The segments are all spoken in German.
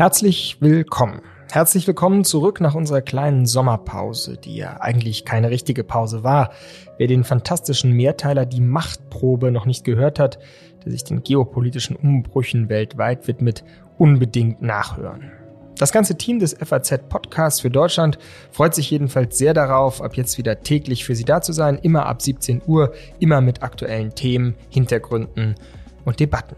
Herzlich willkommen. Herzlich willkommen zurück nach unserer kleinen Sommerpause, die ja eigentlich keine richtige Pause war. Wer den fantastischen Mehrteiler Die Machtprobe noch nicht gehört hat, der sich den geopolitischen Umbrüchen weltweit widmet, unbedingt nachhören. Das ganze Team des FAZ Podcasts für Deutschland freut sich jedenfalls sehr darauf, ab jetzt wieder täglich für Sie da zu sein, immer ab 17 Uhr, immer mit aktuellen Themen, Hintergründen und Debatten.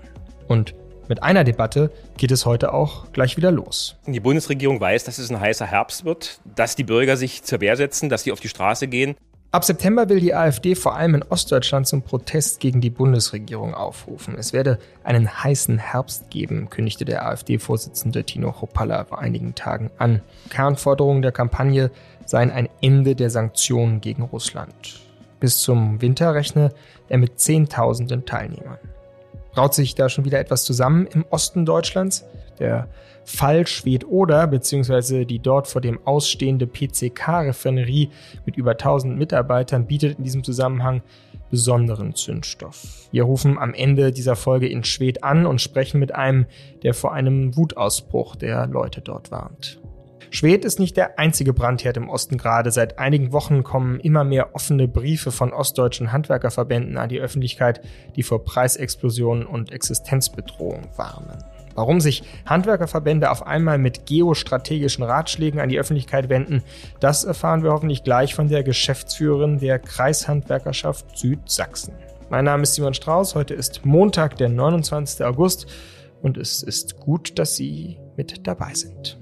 Und mit einer Debatte geht es heute auch gleich wieder los. Die Bundesregierung weiß, dass es ein heißer Herbst wird, dass die Bürger sich zur Wehr setzen, dass sie auf die Straße gehen. Ab September will die AfD vor allem in Ostdeutschland zum Protest gegen die Bundesregierung aufrufen. Es werde einen heißen Herbst geben, kündigte der AfD-Vorsitzende Tino Hopalla vor einigen Tagen an. Kernforderungen der Kampagne seien ein Ende der Sanktionen gegen Russland. Bis zum Winter rechne er mit Zehntausenden Teilnehmern. Braut sich da schon wieder etwas zusammen im Osten Deutschlands? Der Fall Schwedt-Oder bzw. die dort vor dem ausstehende PCK-Refinerie mit über 1000 Mitarbeitern bietet in diesem Zusammenhang besonderen Zündstoff. Wir rufen am Ende dieser Folge in Schwedt an und sprechen mit einem, der vor einem Wutausbruch der Leute dort warnt. Schwedt ist nicht der einzige Brandherd im Osten gerade. Seit einigen Wochen kommen immer mehr offene Briefe von ostdeutschen Handwerkerverbänden an die Öffentlichkeit, die vor Preisexplosionen und Existenzbedrohung warnen. Warum sich Handwerkerverbände auf einmal mit geostrategischen Ratschlägen an die Öffentlichkeit wenden, das erfahren wir hoffentlich gleich von der Geschäftsführerin der Kreishandwerkerschaft Südsachsen. Mein Name ist Simon Strauß, heute ist Montag, der 29. August und es ist gut, dass Sie mit dabei sind.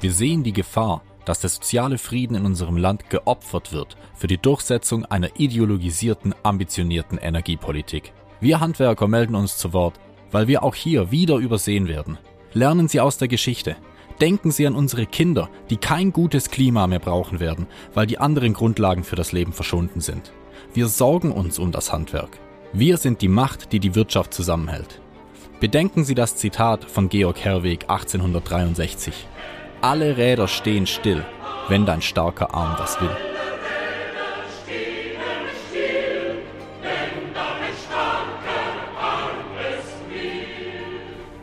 Wir sehen die Gefahr, dass der soziale Frieden in unserem Land geopfert wird für die Durchsetzung einer ideologisierten, ambitionierten Energiepolitik. Wir Handwerker melden uns zu Wort, weil wir auch hier wieder übersehen werden. Lernen Sie aus der Geschichte. Denken Sie an unsere Kinder, die kein gutes Klima mehr brauchen werden, weil die anderen Grundlagen für das Leben verschwunden sind. Wir sorgen uns um das Handwerk. Wir sind die Macht, die die Wirtschaft zusammenhält. Bedenken Sie das Zitat von Georg Herweg 1863. Alle Räder stehen still, wenn dein starker Arm das will.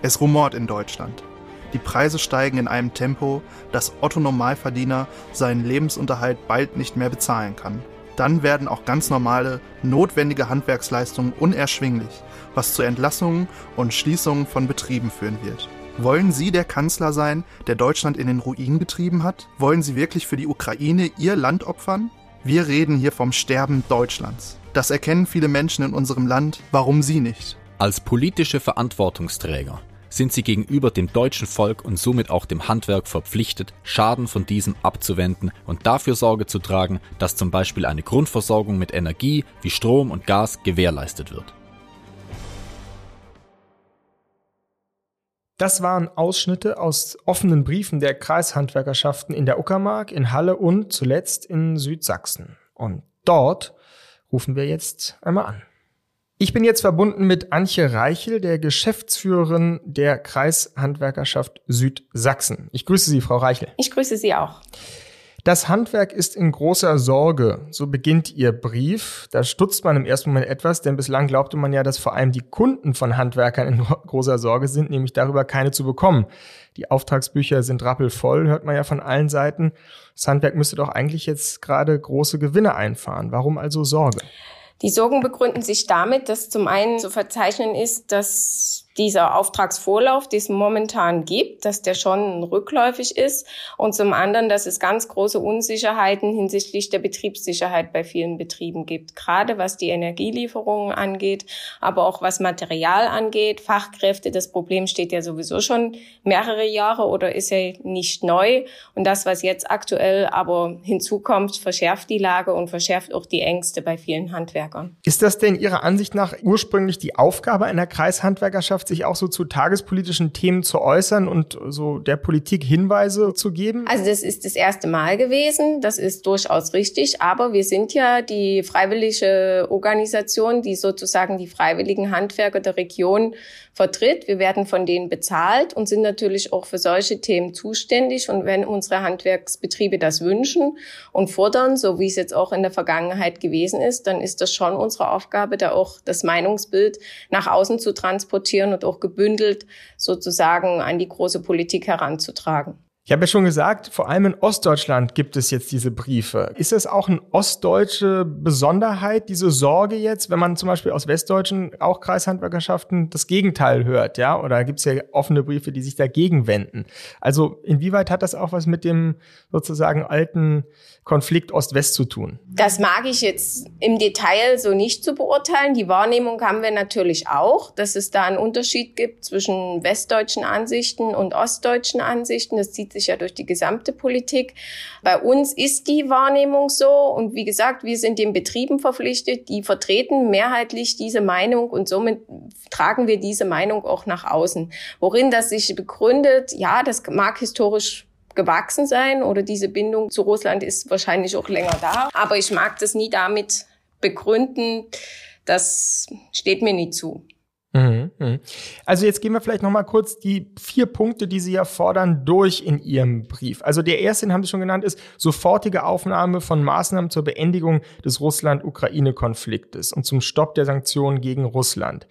Es rumort in Deutschland. Die Preise steigen in einem Tempo, dass Otto Normalverdiener seinen Lebensunterhalt bald nicht mehr bezahlen kann. Dann werden auch ganz normale, notwendige Handwerksleistungen unerschwinglich, was zu Entlassungen und Schließungen von Betrieben führen wird. Wollen Sie der Kanzler sein, der Deutschland in den Ruin getrieben hat? Wollen Sie wirklich für die Ukraine Ihr Land opfern? Wir reden hier vom Sterben Deutschlands. Das erkennen viele Menschen in unserem Land, warum Sie nicht? Als politische Verantwortungsträger sind sie gegenüber dem deutschen Volk und somit auch dem Handwerk verpflichtet, Schaden von diesem abzuwenden und dafür Sorge zu tragen, dass zum Beispiel eine Grundversorgung mit Energie wie Strom und Gas gewährleistet wird. Das waren Ausschnitte aus offenen Briefen der Kreishandwerkerschaften in der Uckermark, in Halle und zuletzt in Südsachsen. Und dort rufen wir jetzt einmal an. Ich bin jetzt verbunden mit Antje Reichel, der Geschäftsführerin der Kreishandwerkerschaft Südsachsen. Ich grüße Sie, Frau Reichel. Ich grüße Sie auch. Das Handwerk ist in großer Sorge, so beginnt Ihr Brief. Da stutzt man im ersten Moment etwas, denn bislang glaubte man ja, dass vor allem die Kunden von Handwerkern in großer Sorge sind, nämlich darüber keine zu bekommen. Die Auftragsbücher sind rappelvoll, hört man ja von allen Seiten. Das Handwerk müsste doch eigentlich jetzt gerade große Gewinne einfahren. Warum also Sorge? Die Sorgen begründen sich damit, dass zum einen zu verzeichnen ist, dass dieser Auftragsvorlauf, den es momentan gibt, dass der schon rückläufig ist und zum anderen, dass es ganz große Unsicherheiten hinsichtlich der Betriebssicherheit bei vielen Betrieben gibt, gerade was die Energielieferungen angeht, aber auch was Material angeht, Fachkräfte. Das Problem steht ja sowieso schon mehrere Jahre oder ist ja nicht neu und das, was jetzt aktuell aber hinzukommt, verschärft die Lage und verschärft auch die Ängste bei vielen Handwerkern. Ist das denn Ihrer Ansicht nach ursprünglich die Aufgabe einer Kreishandwerkerschaft Gewerkschaft, sich auch so zu tagespolitischen Themen zu äußern und so der Politik Hinweise zu geben? Also das ist das erste Mal gewesen. Das ist durchaus richtig. Aber wir sind ja die freiwillige Organisation, die sozusagen die freiwilligen Handwerker der Region vertritt. Wir werden von denen bezahlt und sind natürlich auch für solche Themen zuständig. Und wenn unsere Handwerksbetriebe das wünschen und fordern, so wie es jetzt auch in der Vergangenheit gewesen ist, dann ist das schon unsere Aufgabe, da auch das Meinungsbild nach außen zu transportieren und auch gebündelt sozusagen an die große Politik heranzutragen. Ich habe ja schon gesagt, vor allem in Ostdeutschland gibt es jetzt diese Briefe. Ist es auch eine ostdeutsche Besonderheit, diese Sorge jetzt, wenn man zum Beispiel aus westdeutschen auch Kreishandwerkerschaften das Gegenteil hört, ja? Oder gibt es ja offene Briefe, die sich dagegen wenden? Also inwieweit hat das auch was mit dem sozusagen alten Konflikt Ost-West zu tun? Das mag ich jetzt im Detail so nicht zu beurteilen. Die Wahrnehmung haben wir natürlich auch, dass es da einen Unterschied gibt zwischen westdeutschen Ansichten und ostdeutschen Ansichten. Das zieht sich ja durch die gesamte Politik. Bei uns ist die Wahrnehmung so und wie gesagt, wir sind den Betrieben verpflichtet, die vertreten mehrheitlich diese Meinung und somit tragen wir diese Meinung auch nach außen. Worin das sich begründet, ja, das mag historisch gewachsen sein oder diese Bindung zu Russland ist wahrscheinlich auch länger da. Aber ich mag das nie damit begründen. Das steht mir nie zu. Mhm, mhm. Also jetzt gehen wir vielleicht noch mal kurz die vier Punkte, die Sie ja fordern, durch in Ihrem Brief. Also der erste, den haben Sie schon genannt, ist sofortige Aufnahme von Maßnahmen zur Beendigung des Russland-Ukraine-Konfliktes und zum Stopp der Sanktionen gegen Russland.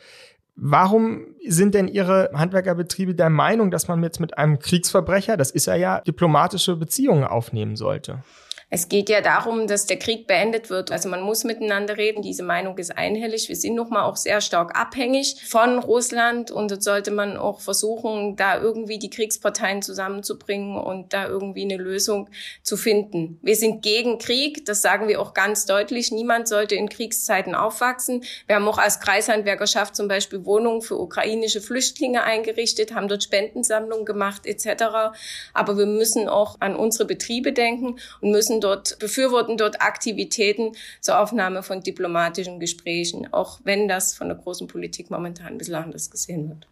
Warum sind denn Ihre Handwerkerbetriebe der Meinung, dass man jetzt mit einem Kriegsverbrecher, das ist er ja, diplomatische Beziehungen aufnehmen sollte? Es geht ja darum, dass der Krieg beendet wird. Also man muss miteinander reden. Diese Meinung ist einhellig. Wir sind nochmal auch sehr stark abhängig von Russland und dort sollte man auch versuchen, da irgendwie die Kriegsparteien zusammenzubringen und da irgendwie eine Lösung zu finden. Wir sind gegen Krieg. Das sagen wir auch ganz deutlich. Niemand sollte in Kriegszeiten aufwachsen. Wir haben auch als Kreishandwerkerschaft zum Beispiel Wohnungen für ukrainische Flüchtlinge eingerichtet, haben dort Spendensammlungen gemacht etc. Aber wir müssen auch an unsere Betriebe denken und müssen dort, befürworten dort Aktivitäten zur Aufnahme von diplomatischen Gesprächen, auch wenn das von der großen Politik momentan ein bisschen anders gesehen wird.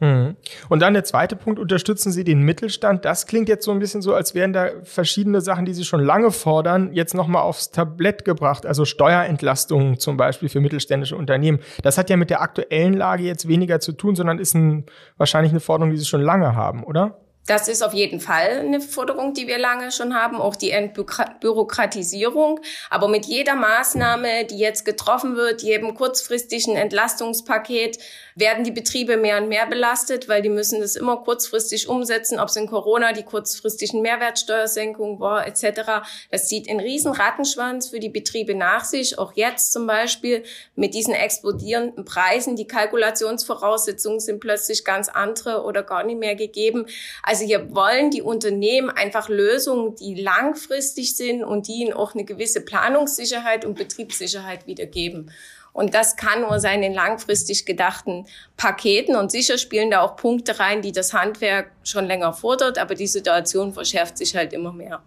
Mhm. Und dann der zweite Punkt, unterstützen Sie den Mittelstand. Das klingt jetzt so ein bisschen so, als wären da verschiedene Sachen, die Sie schon lange fordern, jetzt nochmal aufs Tablett gebracht. Also Steuerentlastungen zum Beispiel für mittelständische Unternehmen. Das hat ja mit der aktuellen Lage jetzt weniger zu tun, sondern ist ein, wahrscheinlich eine Forderung, die Sie schon lange haben, oder? Das ist auf jeden Fall eine Forderung, die wir lange schon haben, auch die Entbürokratisierung. Aber mit jeder Maßnahme, die jetzt getroffen wird, jedem kurzfristigen Entlastungspaket, werden die Betriebe mehr und mehr belastet, weil die müssen das immer kurzfristig umsetzen, ob es in Corona die kurzfristigen Mehrwertsteuersenkungen war etc. Das zieht einen riesen Rattenschwanz für die Betriebe nach sich. Auch jetzt zum Beispiel mit diesen explodierenden Preisen. Die Kalkulationsvoraussetzungen sind plötzlich ganz andere oder gar nicht mehr gegeben. Also hier wollen die Unternehmen einfach Lösungen, die langfristig sind und die ihnen auch eine gewisse Planungssicherheit und Betriebssicherheit wiedergeben. Und das kann nur sein in langfristig gedachten Paketen. Und sicher spielen da auch Punkte rein, die das Handwerk schon länger fordert, aber die Situation verschärft sich halt immer mehr.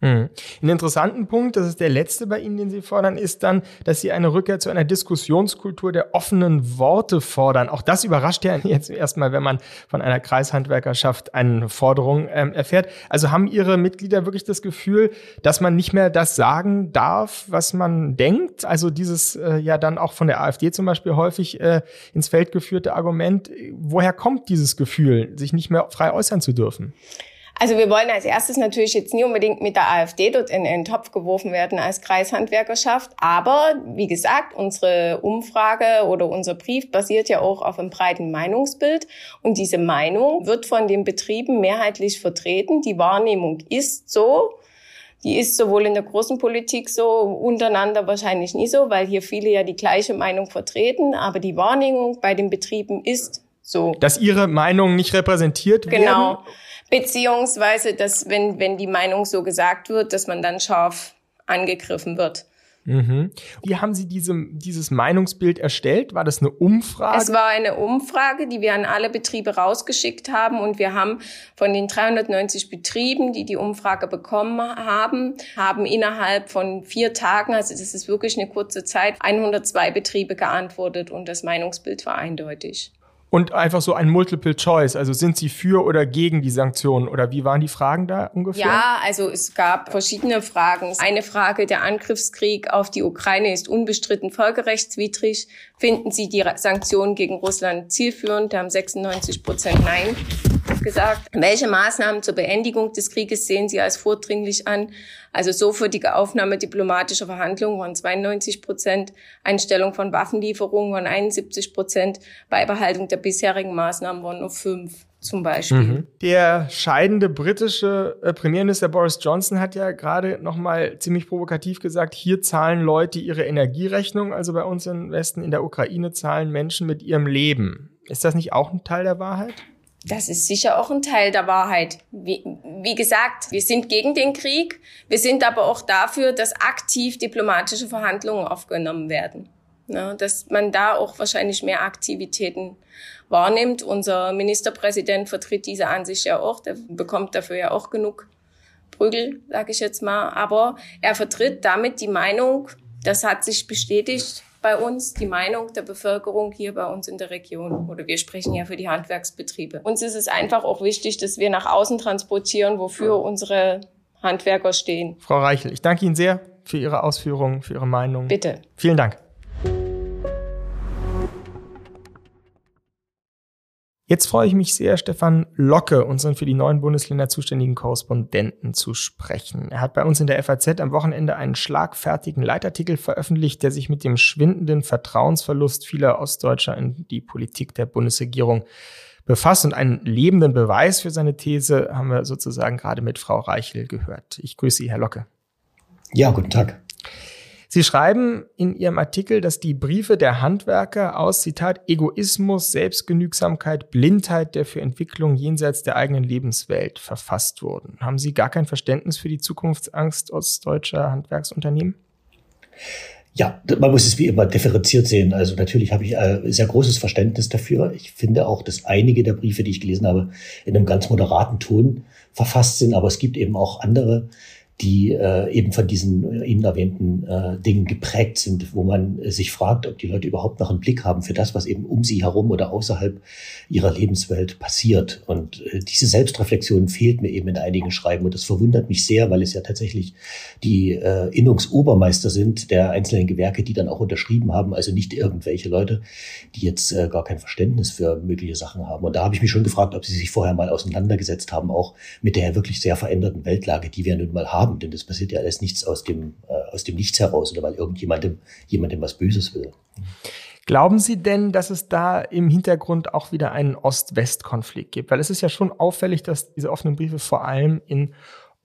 Mhm. Ein interessanten Punkt, das ist der letzte bei Ihnen, den Sie fordern, ist dann, dass Sie eine Rückkehr zu einer Diskussionskultur der offenen Worte fordern. Auch das überrascht ja jetzt erstmal, wenn man von einer Kreishandwerkerschaft eine Forderung ähm, erfährt. Also haben Ihre Mitglieder wirklich das Gefühl, dass man nicht mehr das sagen darf, was man denkt? Also dieses äh, ja dann auch von der AfD zum Beispiel häufig äh, ins Feld geführte Argument. Woher kommt dieses Gefühl, sich nicht mehr frei äußern zu dürfen? Also wir wollen als erstes natürlich jetzt nie unbedingt mit der AfD dort in den Topf geworfen werden als Kreishandwerkerschaft. Aber wie gesagt, unsere Umfrage oder unser Brief basiert ja auch auf einem breiten Meinungsbild. Und diese Meinung wird von den Betrieben mehrheitlich vertreten. Die Wahrnehmung ist so. Die ist sowohl in der großen Politik so, untereinander wahrscheinlich nie so, weil hier viele ja die gleiche Meinung vertreten. Aber die Wahrnehmung bei den Betrieben ist so. Dass ihre Meinung nicht repräsentiert genau. werden? Beziehungsweise, dass wenn, wenn die Meinung so gesagt wird, dass man dann scharf angegriffen wird. Mhm. Wie haben Sie diese, dieses Meinungsbild erstellt? War das eine Umfrage? Es war eine Umfrage, die wir an alle Betriebe rausgeschickt haben und wir haben von den 390 Betrieben, die die Umfrage bekommen haben, haben innerhalb von vier Tagen, also das ist wirklich eine kurze Zeit, 102 Betriebe geantwortet und das Meinungsbild war eindeutig. Und einfach so ein Multiple Choice, also sind Sie für oder gegen die Sanktionen oder wie waren die Fragen da ungefähr? Ja, also es gab verschiedene Fragen. Eine Frage, der Angriffskrieg auf die Ukraine ist unbestritten völkerrechtswidrig. Finden Sie die Sanktionen gegen Russland zielführend? Da haben 96 Prozent Nein gesagt. Welche Maßnahmen zur Beendigung des Krieges sehen Sie als vordringlich an? Also sofortige Aufnahme diplomatischer Verhandlungen waren 92 Prozent, Einstellung von Waffenlieferungen waren 71 Prozent, Beibehaltung der bisherigen Maßnahmen waren nur fünf zum Beispiel. Mhm. Der scheidende britische äh, Premierminister Boris Johnson hat ja gerade noch mal ziemlich provokativ gesagt, hier zahlen Leute ihre Energierechnung, also bei uns im Westen, in der Ukraine zahlen Menschen mit ihrem Leben. Ist das nicht auch ein Teil der Wahrheit? Das ist sicher auch ein Teil der Wahrheit. Wie, wie, gesagt, wir sind gegen den Krieg. Wir sind aber auch dafür, dass aktiv diplomatische Verhandlungen aufgenommen werden. Ja, dass man da auch wahrscheinlich mehr Aktivitäten wahrnimmt. Unser Ministerpräsident vertritt diese Ansicht ja auch. Der bekommt dafür ja auch genug Prügel, sage ich jetzt mal. Aber er vertritt damit die Meinung, das hat sich bestätigt, bei uns die Meinung der Bevölkerung hier bei uns in der Region. Oder wir sprechen ja für die Handwerksbetriebe. Uns ist es einfach auch wichtig, dass wir nach außen transportieren, wofür unsere Handwerker stehen. Frau Reichel, ich danke Ihnen sehr für Ihre Ausführungen, für Ihre Meinung. Bitte. Vielen Dank. Jetzt freue ich mich sehr, Stefan Locke, unseren für die neuen Bundesländer zuständigen Korrespondenten, zu sprechen. Er hat bei uns in der FAZ am Wochenende einen schlagfertigen Leitartikel veröffentlicht, der sich mit dem schwindenden Vertrauensverlust vieler Ostdeutscher in die Politik der Bundesregierung befasst. Und einen lebenden Beweis für seine These haben wir sozusagen gerade mit Frau Reichel gehört. Ich grüße Sie, Herr Locke. Ja, guten Tag. Sie schreiben in Ihrem Artikel, dass die Briefe der Handwerker aus, Zitat, Egoismus, Selbstgenügsamkeit, Blindheit der für Entwicklung jenseits der eigenen Lebenswelt verfasst wurden. Haben Sie gar kein Verständnis für die Zukunftsangst ostdeutscher Handwerksunternehmen? Ja, man muss es wie immer differenziert sehen. Also natürlich habe ich äh, sehr großes Verständnis dafür. Ich finde auch, dass einige der Briefe, die ich gelesen habe, in einem ganz moderaten Ton verfasst sind. Aber es gibt eben auch andere, die äh, eben von diesen äh, Ihnen erwähnten äh, Dingen geprägt sind, wo man äh, sich fragt, ob die Leute überhaupt noch einen Blick haben für das, was eben um sie herum oder außerhalb ihrer Lebenswelt passiert. Und äh, diese Selbstreflexion fehlt mir eben in einigen Schreiben und das verwundert mich sehr, weil es ja tatsächlich die äh, Innungsobermeister sind der einzelnen Gewerke, die dann auch unterschrieben haben, also nicht irgendwelche Leute, die jetzt äh, gar kein Verständnis für mögliche Sachen haben. Und da habe ich mich schon gefragt, ob sie sich vorher mal auseinandergesetzt haben, auch mit der wirklich sehr veränderten Weltlage, die wir nun mal haben haben, denn das passiert ja alles nichts aus dem, äh, aus dem Nichts heraus oder weil irgendjemandem jemandem was Böses will. Glauben Sie denn, dass es da im Hintergrund auch wieder einen Ost-West-Konflikt gibt? Weil es ist ja schon auffällig, dass diese offenen Briefe vor allem in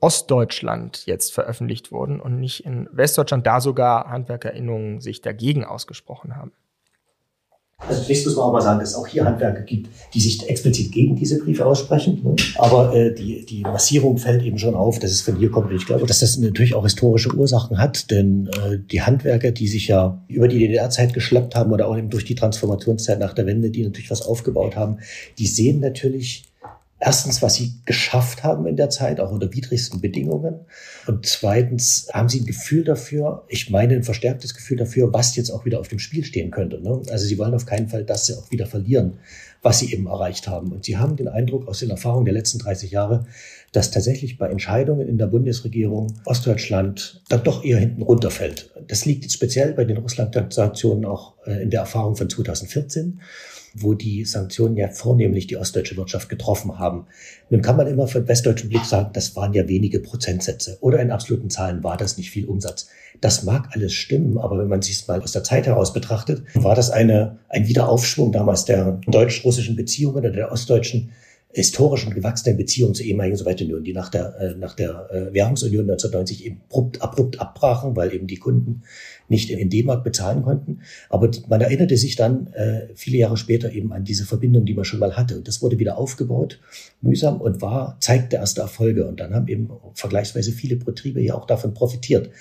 Ostdeutschland jetzt veröffentlicht wurden und nicht in Westdeutschland, da sogar HandwerkerInnen sich dagegen ausgesprochen haben. Also zunächst muss man auch mal sagen, dass es auch hier Handwerker gibt, die sich explizit gegen diese Briefe aussprechen. Ne? Aber äh, die, die Massierung fällt eben schon auf, dass es von hier kommt. Und ich glaube, dass das natürlich auch historische Ursachen hat, denn äh, die Handwerker, die sich ja über die DDR-Zeit geschleppt haben oder auch eben durch die Transformationszeit nach der Wende, die natürlich was aufgebaut haben, die sehen natürlich erstens, was sie geschafft haben in der Zeit, auch unter widrigsten Bedingungen. Und zweitens haben sie ein Gefühl dafür, ich meine ein verstärktes Gefühl dafür, was jetzt auch wieder auf dem Spiel stehen könnte. Ne? Also sie wollen auf keinen Fall das auch wieder verlieren, was sie eben erreicht haben. Und sie haben den Eindruck aus den Erfahrungen der letzten 30 Jahre, dass tatsächlich bei Entscheidungen in der Bundesregierung Ostdeutschland dann doch eher hinten runterfällt. Das liegt speziell bei den Russland-Sanktionen auch äh, in der Erfahrung von 2014 wo die Sanktionen ja vornehmlich die ostdeutsche Wirtschaft getroffen haben. Nun kann man immer von westdeutschem Blick sagen, das waren ja wenige Prozentsätze oder in absoluten Zahlen war das nicht viel Umsatz. Das mag alles stimmen, aber wenn man sich es mal aus der Zeit heraus betrachtet, war das eine, ein Wiederaufschwung damals der deutsch-russischen Beziehungen oder der ostdeutschen historischen gewachsenen Beziehungen zur ehemaligen Sowjetunion, die nach der, äh, nach der äh, Währungsunion 1990 eben abrupt, abrupt abbrachen, weil eben die Kunden nicht in D-Mark bezahlen konnten. Aber man erinnerte sich dann äh, viele Jahre später eben an diese Verbindung, die man schon mal hatte. Und das wurde wieder aufgebaut, mühsam und war, zeigte erste Erfolge. Und dann haben eben vergleichsweise viele Betriebe ja auch davon profitiert.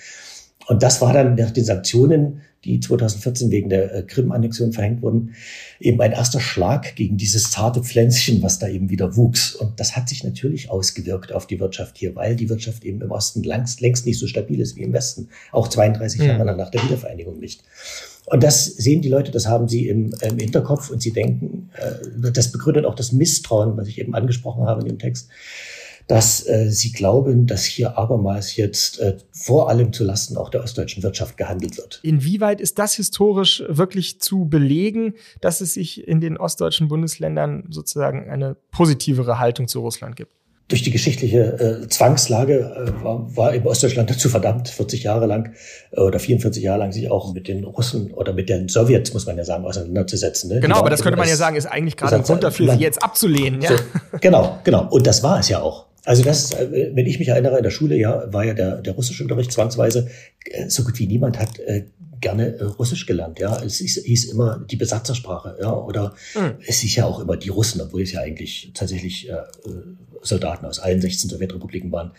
Und das war dann nach den Sanktionen die 2014 wegen der äh, Krim-Annexion verhängt wurden, eben ein erster Schlag gegen dieses zarte Pflänzchen, was da eben wieder wuchs. Und das hat sich natürlich ausgewirkt auf die Wirtschaft hier, weil die Wirtschaft eben im Osten längst, längst nicht so stabil ist wie im Westen, auch 32 mhm. Jahre nach der Wiedervereinigung nicht. Und das sehen die Leute, das haben sie im, im Hinterkopf und sie denken, äh, das begründet auch das Misstrauen, was ich eben angesprochen habe in dem Text, dass äh, sie glauben, dass hier abermals jetzt äh, vor allem zulasten auch der ostdeutschen Wirtschaft gehandelt wird. Inwieweit ist das historisch wirklich zu belegen, dass es sich in den ostdeutschen Bundesländern sozusagen eine positivere Haltung zu Russland gibt? durch die geschichtliche äh, Zwangslage äh, war, war eben Ostdeutschland dazu verdammt, 40 Jahre lang äh, oder 44 Jahre lang sich auch mit den Russen oder mit den Sowjets, muss man ja sagen, auseinanderzusetzen. Ne? Genau, aber das könnte man ja sagen, ist eigentlich gerade ein Grund dafür, sie jetzt abzulehnen. Ja? So, genau, genau. Und das war es ja auch. Also das, äh, wenn ich mich erinnere, in der Schule ja war ja der, der russische Unterricht zwangsweise. Äh, so gut wie niemand hat äh, gerne Russisch gelernt. Ja, es hieß immer die Besatzersprache. Ja, oder mhm. es hieß ja auch immer die Russen, obwohl es ja eigentlich tatsächlich äh, Soldaten aus allen 16 Sowjetrepubliken waren,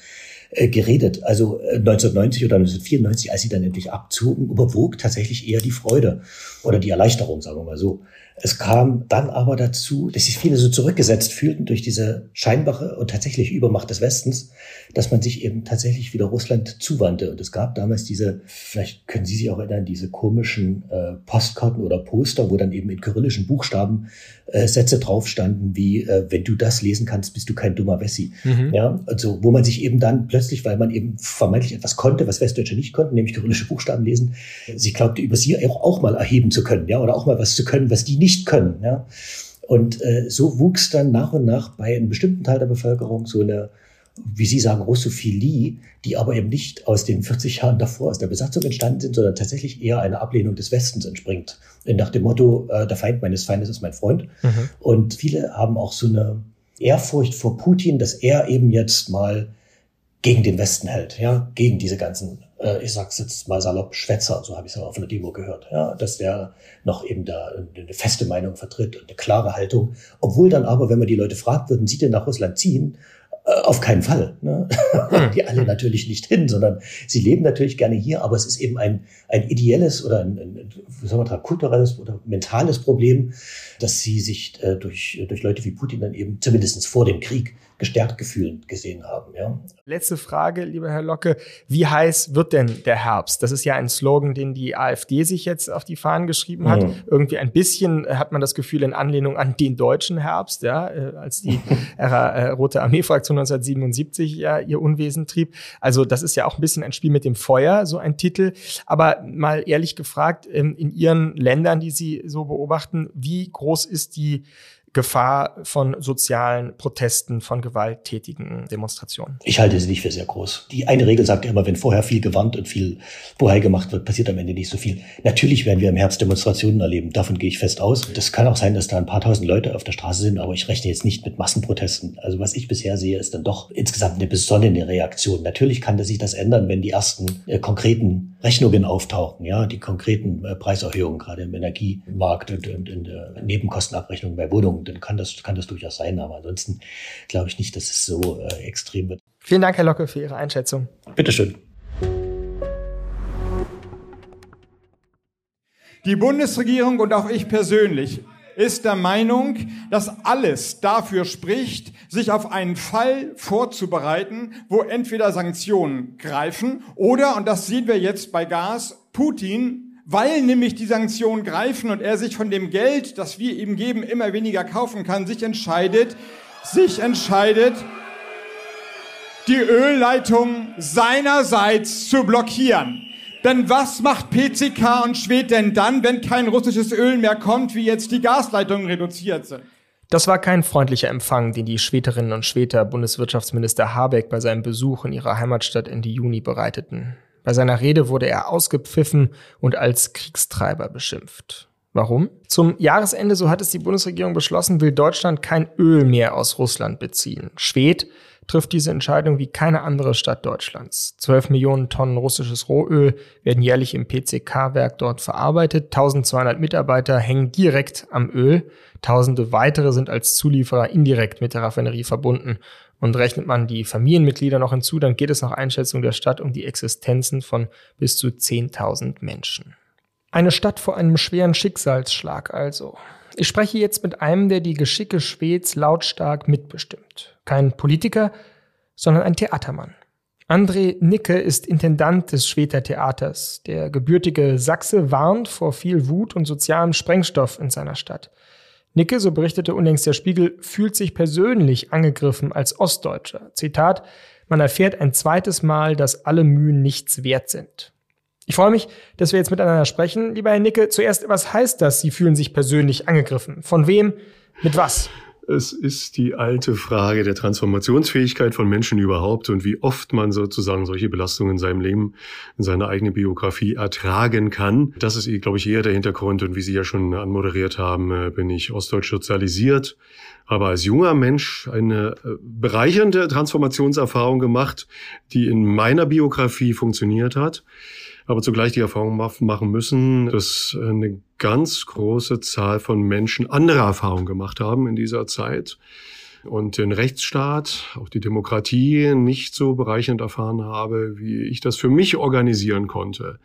äh, geredet. Also 1990 oder 1994, als sie dann endlich abzogen, überwog tatsächlich eher die Freude oder die Erleichterung, sagen wir mal so. Es kam dann aber dazu, dass sich viele so zurückgesetzt fühlten durch diese scheinbare und tatsächliche Übermacht des Westens, dass man sich eben tatsächlich wieder Russland zuwandte. Und es gab damals diese, vielleicht können Sie sich auch erinnern, diese komischen äh, Postkarten oder Poster, wo dann eben in kyrillischen Buchstaben äh, Sätze drauf standen, wie äh, wenn du das lesen kannst, bist du kein dummer Wessi. Mhm. Ja, also wo man sich eben dann plötzlich, weil man eben vermeintlich etwas konnte, was Westdeutsche nicht konnten, nämlich kyrillische Buchstaben lesen, sie glaubte über sie auch, auch mal erheben zu können, ja, oder auch mal was zu können, was die nicht können. Ja. Und äh, so wuchs dann nach und nach bei einem bestimmten Teil der Bevölkerung so eine, wie Sie sagen, Russophilie, die aber eben nicht aus den 40 Jahren davor aus der Besatzung entstanden sind, sondern tatsächlich eher einer Ablehnung des Westens entspringt. Nach dem Motto, äh, der Feind meines Feindes ist mein Freund. Mhm. Und viele haben auch so eine Ehrfurcht vor Putin, dass er eben jetzt mal gegen den Westen hält, ja, gegen diese ganzen äh, ich sag's jetzt mal salopp, Schwätzer, so habe ich es auf einer Demo gehört, ja, dass der noch eben da eine feste Meinung vertritt und eine klare Haltung. Obwohl dann aber, wenn man die Leute fragt, würden sie denn nach Russland ziehen? Äh, auf keinen Fall. Ne? Hm. Die alle natürlich nicht hin, sondern sie leben natürlich gerne hier, aber es ist eben ein, ein ideelles oder ein, ein wie soll man sagen, kulturelles oder mentales Problem, dass sie sich äh, durch, durch Leute wie Putin dann eben zumindestens vor dem Krieg gestärkt gefühlt gesehen haben. Ja. Letzte Frage, lieber Herr Locke. Wie heiß wird denn der Herbst? Das ist ja ein Slogan, den die AfD sich jetzt auf die Fahnen geschrieben hat. Mhm. Irgendwie ein bisschen hat man das Gefühl in Anlehnung an den deutschen Herbst, ja, äh, als die äh, Rote Armee-Fraktion 1977 ja ihr Unwesen trieb. Also das ist ja auch ein bisschen ein Spiel mit dem Feuer, so ein Titel. Aber mal ehrlich gefragt, ähm, in Ihren Ländern, die Sie so beobachten, wie groß ist die Gefahr von sozialen Protesten, von gewalttätigen Demonstrationen? Ich halte sie nicht für sehr groß. Die eine Regel sagt immer, wenn vorher viel gewarnt und viel Bohai gemacht wird, passiert am Ende nicht so viel. Natürlich werden wir im Herbst Demonstrationen erleben. Davon gehe ich fest aus. Das kann auch sein, dass da ein paar tausend Leute auf der Straße sind, aber ich rechne jetzt nicht mit Massenprotesten. Also was ich bisher sehe, ist dann doch insgesamt eine besonnene Reaktion. Natürlich kann sich das ändern, wenn die ersten äh, konkreten Rechnungen auftauchen, ja, die konkreten äh, Preiserhöhungen, gerade im Energiemarkt und, und in der Nebenkostenabrechnung bei Wohnungen dann kann das, kann das durchaus sein. Aber ansonsten glaube ich nicht, dass es so äh, extrem wird. Vielen Dank, Herr Locke, für Ihre Einschätzung. Bitteschön. Die Bundesregierung und auch ich persönlich ist der Meinung, dass alles dafür spricht, sich auf einen Fall vorzubereiten, wo entweder Sanktionen greifen oder, und das sehen wir jetzt bei Gas, Putin weil nämlich die Sanktionen greifen und er sich von dem Geld, das wir ihm geben, immer weniger kaufen kann, sich entscheidet, sich entscheidet, die Ölleitung seinerseits zu blockieren. Denn was macht PCK und Schwed denn dann, wenn kein russisches Öl mehr kommt, wie jetzt die Gasleitungen reduziert sind? Das war kein freundlicher Empfang, den die Schwederinnen und Schweder Bundeswirtschaftsminister Habeck bei seinem Besuch in ihrer Heimatstadt Ende Juni bereiteten. Bei seiner Rede wurde er ausgepfiffen und als Kriegstreiber beschimpft. Warum? Zum Jahresende, so hat es die Bundesregierung beschlossen, will Deutschland kein Öl mehr aus Russland beziehen. Schwed trifft diese Entscheidung wie keine andere Stadt Deutschlands. 12 Millionen Tonnen russisches Rohöl werden jährlich im PCK-Werk dort verarbeitet. 1200 Mitarbeiter hängen direkt am Öl. Tausende weitere sind als Zulieferer indirekt mit der Raffinerie verbunden. Und rechnet man die Familienmitglieder noch hinzu, dann geht es nach Einschätzung der Stadt um die Existenzen von bis zu 10.000 Menschen. Eine Stadt vor einem schweren Schicksalsschlag also. Ich spreche jetzt mit einem, der die Geschicke Schweds lautstark mitbestimmt. Kein Politiker, sondern ein Theatermann. André Nicke ist Intendant des Schweter Theaters. Der gebürtige Sachse warnt vor viel Wut und sozialem Sprengstoff in seiner Stadt. Nicke, so berichtete unlängst der Spiegel, fühlt sich persönlich angegriffen als Ostdeutscher. Zitat, man erfährt ein zweites Mal, dass alle Mühen nichts wert sind. Ich freue mich, dass wir jetzt miteinander sprechen. Lieber Herr Nicke, zuerst, was heißt das? Sie fühlen sich persönlich angegriffen. Von wem? Mit was? Es ist die alte Frage der Transformationsfähigkeit von Menschen überhaupt und wie oft man sozusagen solche Belastungen in seinem Leben, in seiner eigenen Biografie ertragen kann. Das ist, glaube ich, eher der Hintergrund. Und wie Sie ja schon anmoderiert haben, äh, bin ich ostdeutsch sozialisiert, aber als junger Mensch eine äh, bereichernde Transformationserfahrung gemacht, die in meiner Biografie funktioniert hat aber zugleich die Erfahrung machen müssen, dass eine ganz große Zahl von Menschen andere Erfahrungen gemacht haben in dieser Zeit und den Rechtsstaat, auch die Demokratie nicht so bereichernd erfahren habe, wie ich das für mich organisieren konnte.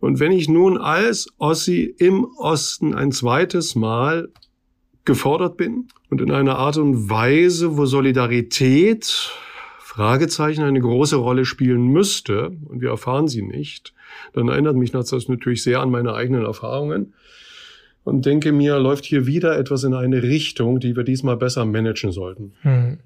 Und wenn ich nun als Ossi im Osten ein zweites Mal gefordert bin und in einer Art und Weise, wo Solidarität Fragezeichen eine große Rolle spielen müsste, und wir erfahren sie nicht, dann erinnert mich das natürlich sehr an meine eigenen Erfahrungen und denke mir, läuft hier wieder etwas in eine Richtung, die wir diesmal besser managen sollten. Hm.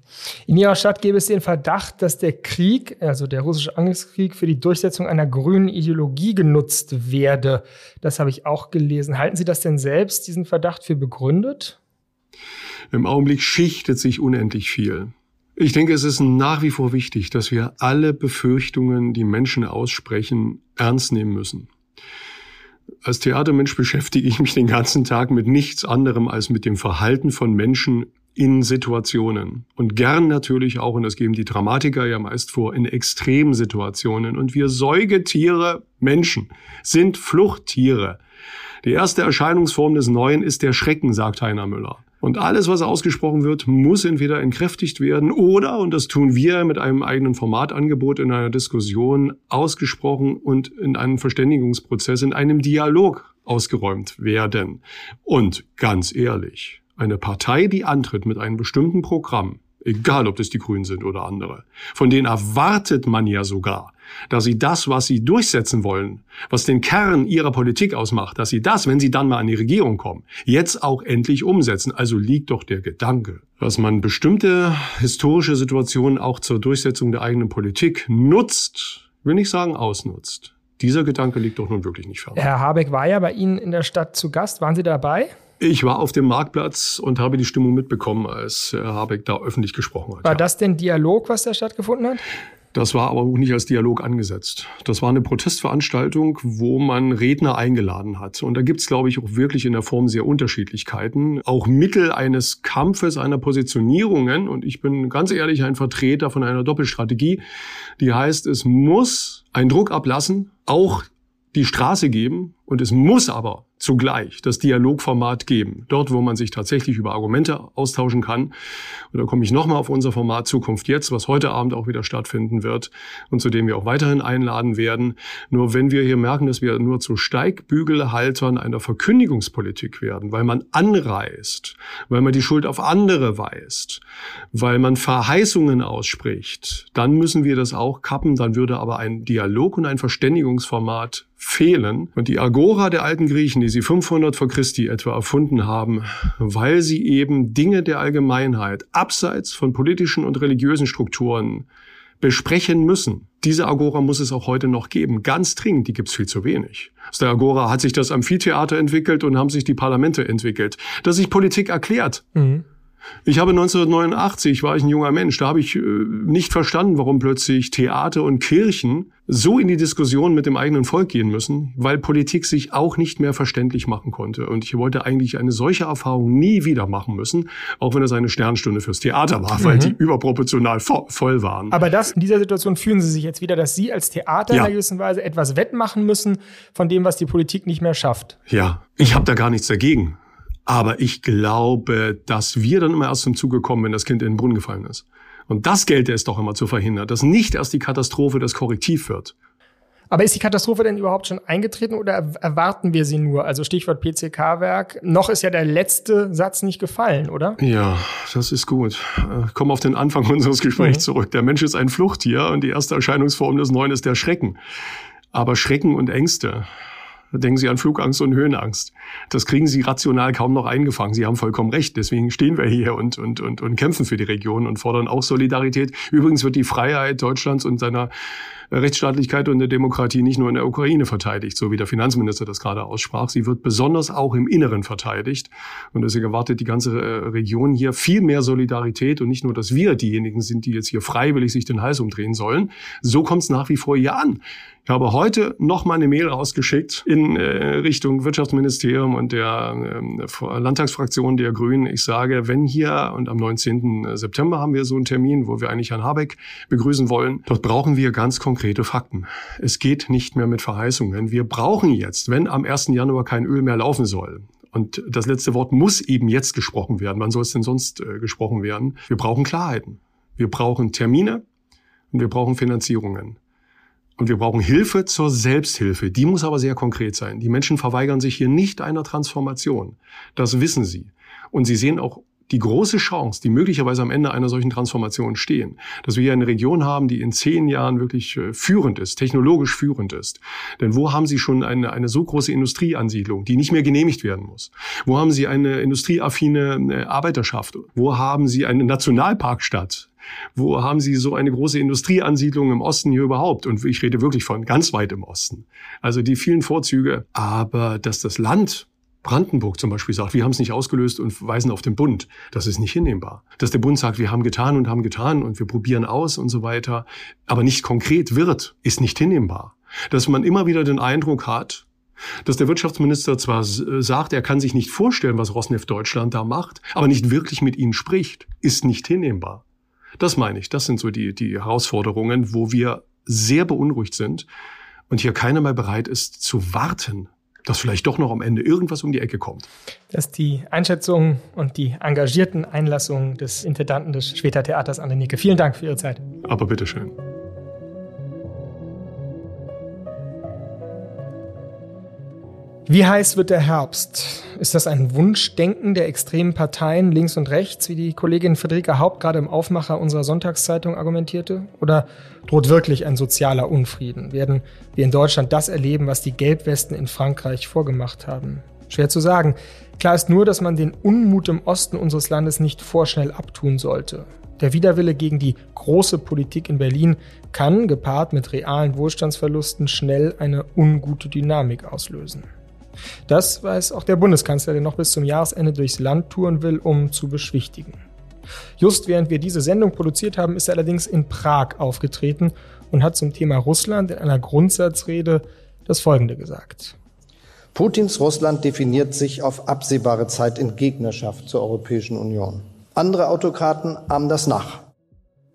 In Ihrer Stadt gäbe es den Verdacht, dass der Krieg, also der russische Angriffskrieg, für die Durchsetzung einer grünen Ideologie genutzt werde. Das habe ich auch gelesen. Halten Sie das denn selbst, diesen Verdacht, für begründet? Im Augenblick schichtet sich unendlich viel. Ich denke, es ist nach wie vor wichtig, dass wir alle Befürchtungen, die Menschen aussprechen, ernst nehmen müssen. Als Theatermensch beschäftige ich mich den ganzen Tag mit nichts anderem als mit dem Verhalten von Menschen in Situationen. Und gern natürlich auch, und das geben die Dramatiker ja meist vor, in Extremsituationen. Und wir Säugetiere, Menschen, sind Fluchttiere. Die erste Erscheinungsform des Neuen ist der Schrecken, sagt Heiner Müller. Und alles, was ausgesprochen wird, muss entweder entkräftigt werden oder, und das tun wir mit einem eigenen Formatangebot in einer Diskussion, ausgesprochen und in einem Verständigungsprozess, in einem Dialog ausgeräumt werden. Und ganz ehrlich, eine Partei, die antritt mit einem bestimmten Programm, egal ob das die Grünen sind oder andere, von denen erwartet man ja sogar, dass sie das, was sie durchsetzen wollen, was den Kern ihrer Politik ausmacht, dass sie das, wenn sie dann mal an die Regierung kommen, jetzt auch endlich umsetzen. Also liegt doch der Gedanke, dass man bestimmte historische Situationen auch zur Durchsetzung der eigenen Politik nutzt, will nicht sagen ausnutzt. Dieser Gedanke liegt doch nun wirklich nicht fern. Herr Habeck war ja bei Ihnen in der Stadt zu Gast. Waren Sie dabei? Ich war auf dem Marktplatz und habe die Stimmung mitbekommen, als Herr Habeck da öffentlich gesprochen hat. War das denn Dialog, was da stattgefunden hat? Das war aber auch nicht als Dialog angesetzt. Das war eine Protestveranstaltung, wo man Redner eingeladen hat. Und da gibt's, glaube ich, auch wirklich in der Form sehr Unterschiedlichkeiten. Auch Mittel eines Kampfes, einer Positionierungen. Und ich bin ganz ehrlich ein Vertreter von einer Doppelstrategie, die heißt, es muss einen Druck ablassen, auch die Straße geben und es muss aber zugleich das Dialogformat geben. Dort, wo man sich tatsächlich über Argumente austauschen kann. Und da komme ich nochmal auf unser Format Zukunft jetzt, was heute Abend auch wieder stattfinden wird und zu dem wir auch weiterhin einladen werden. Nur wenn wir hier merken, dass wir nur zu Steigbügelhaltern einer Verkündigungspolitik werden, weil man anreißt, weil man die Schuld auf andere weist, weil man Verheißungen ausspricht, dann müssen wir das auch kappen. Dann würde aber ein Dialog und ein Verständigungsformat fehlen. Und die Agora der alten Griechen, die sie 500 vor Christi etwa erfunden haben, weil sie eben Dinge der Allgemeinheit abseits von politischen und religiösen Strukturen besprechen müssen. Diese Agora muss es auch heute noch geben. Ganz dringend, die gibt's viel zu wenig. Aus der Agora hat sich das Amphitheater entwickelt und haben sich die Parlamente entwickelt. Dass sich Politik erklärt. Mhm. Ich habe 1989, war ich ein junger Mensch, da habe ich äh, nicht verstanden, warum plötzlich Theater und Kirchen so in die Diskussion mit dem eigenen Volk gehen müssen, weil Politik sich auch nicht mehr verständlich machen konnte. Und ich wollte eigentlich eine solche Erfahrung nie wieder machen müssen, auch wenn es eine Sternstunde fürs Theater war, weil mhm. die überproportional vo voll waren. Aber das, in dieser Situation fühlen Sie sich jetzt wieder, dass Sie als Theater ja. in einer gewissen Weise etwas wettmachen müssen von dem, was die Politik nicht mehr schafft. Ja, ich habe da gar nichts dagegen. Aber ich glaube, dass wir dann immer erst zum Zuge kommen, wenn das Kind in den Brunnen gefallen ist. Und das gelte es doch immer zu verhindern, dass nicht erst die Katastrophe das Korrektiv wird. Aber ist die Katastrophe denn überhaupt schon eingetreten oder erwarten wir sie nur? Also Stichwort PCK-Werk. Noch ist ja der letzte Satz nicht gefallen, oder? Ja, das ist gut. Ich äh, komme auf den Anfang unseres Gesprächs mhm. zurück. Der Mensch ist ein Fluchttier und die erste Erscheinungsform des Neuen ist der Schrecken. Aber Schrecken und Ängste, Denken Sie an Flugangst und Höhenangst. Das kriegen Sie rational kaum noch eingefangen. Sie haben vollkommen recht. Deswegen stehen wir hier und, und, und, und kämpfen für die Region und fordern auch Solidarität. Übrigens wird die Freiheit Deutschlands und seiner Rechtsstaatlichkeit und der Demokratie nicht nur in der Ukraine verteidigt, so wie der Finanzminister das gerade aussprach. Sie wird besonders auch im Inneren verteidigt. Und deswegen erwartet die ganze äh, Region hier viel mehr Solidarität und nicht nur, dass wir diejenigen sind, die jetzt hier freiwillig sich den Hals umdrehen sollen. So kommt es nach wie vor hier an. Ich habe heute noch mal eine Mail rausgeschickt in äh, Richtung Wirtschaftsministerium und der äh, Landtagsfraktion der Grünen. Ich sage, wenn hier und am 19. September haben wir so einen Termin, wo wir eigentlich Herrn Habeck begrüßen wollen, dort brauchen wir ganz konkrete Fakten. Es geht nicht mehr mit Verheißungen. Wir brauchen jetzt, wenn am 1. Januar kein Öl mehr laufen soll, und das letzte Wort muss eben jetzt gesprochen werden. Wann soll es denn sonst äh, gesprochen werden? Wir brauchen Klarheiten. Wir brauchen Termine und wir brauchen Finanzierungen. Und wir brauchen Hilfe zur Selbsthilfe. Die muss aber sehr konkret sein. Die Menschen verweigern sich hier nicht einer Transformation. Das wissen sie. Und sie sehen auch die große Chance, die möglicherweise am Ende einer solchen Transformation stehen, dass wir hier eine Region haben, die in zehn Jahren wirklich äh, führend ist, technologisch führend ist. Denn wo haben Sie schon eine, eine so große Industrieansiedlung, die nicht mehr genehmigt werden muss? Wo haben Sie eine industrieaffine äh, Arbeiterschaft? Wo haben Sie eine Nationalparkstadt? Wo haben Sie so eine große Industrieansiedlung im Osten hier überhaupt? Und ich rede wirklich von ganz weit im Osten. Also die vielen Vorzüge. Aber dass das Land Brandenburg zum Beispiel sagt, wir haben es nicht ausgelöst und weisen auf den Bund. Das ist nicht hinnehmbar. Dass der Bund sagt, wir haben getan und haben getan und wir probieren aus und so weiter, aber nicht konkret wird, ist nicht hinnehmbar. Dass man immer wieder den Eindruck hat, dass der Wirtschaftsminister zwar sagt, er kann sich nicht vorstellen, was Rosneft Deutschland da macht, aber nicht wirklich mit ihnen spricht, ist nicht hinnehmbar. Das meine ich. Das sind so die, die Herausforderungen, wo wir sehr beunruhigt sind und hier keiner mehr bereit ist zu warten, dass vielleicht doch noch am Ende irgendwas um die Ecke kommt. Das ist die Einschätzung und die engagierten Einlassungen des Intendanten des Schweter Theaters an der Nicke. Vielen Dank für Ihre Zeit. Aber bitteschön. Wie heiß wird der Herbst? Ist das ein Wunschdenken der extremen Parteien links und rechts, wie die Kollegin Friederike Haupt gerade im Aufmacher unserer Sonntagszeitung argumentierte? Oder droht wirklich ein sozialer Unfrieden? Werden wir in Deutschland das erleben, was die Gelbwesten in Frankreich vorgemacht haben? Schwer zu sagen. Klar ist nur, dass man den Unmut im Osten unseres Landes nicht vorschnell abtun sollte. Der Widerwille gegen die große Politik in Berlin kann, gepaart mit realen Wohlstandsverlusten, schnell eine ungute Dynamik auslösen. Das weiß auch der Bundeskanzler, der noch bis zum Jahresende durchs Land touren will, um zu beschwichtigen. Just während wir diese Sendung produziert haben, ist er allerdings in Prag aufgetreten und hat zum Thema Russland in einer Grundsatzrede das Folgende gesagt. Putins Russland definiert sich auf absehbare Zeit in Gegnerschaft zur Europäischen Union. Andere Autokraten ahmen das nach.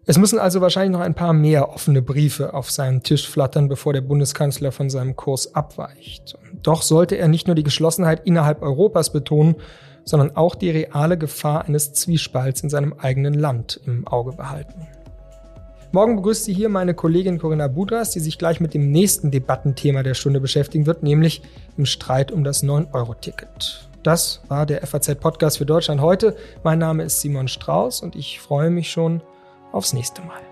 Es müssen also wahrscheinlich noch ein paar mehr offene Briefe auf seinen Tisch flattern, bevor der Bundeskanzler von seinem Kurs abweicht. Doch sollte er nicht nur die Geschlossenheit innerhalb Europas betonen, sondern auch die reale Gefahr eines Zwiespalts in seinem eigenen Land im Auge behalten. Morgen begrüßt sie hier meine Kollegin Corinna Budras, die sich gleich mit dem nächsten Debattenthema der Stunde beschäftigen wird, nämlich im Streit um das 9-Euro-Ticket. Das war der FAZ-Podcast für Deutschland heute. Mein Name ist Simon Strauß und ich freue mich schon aufs nächste Mal.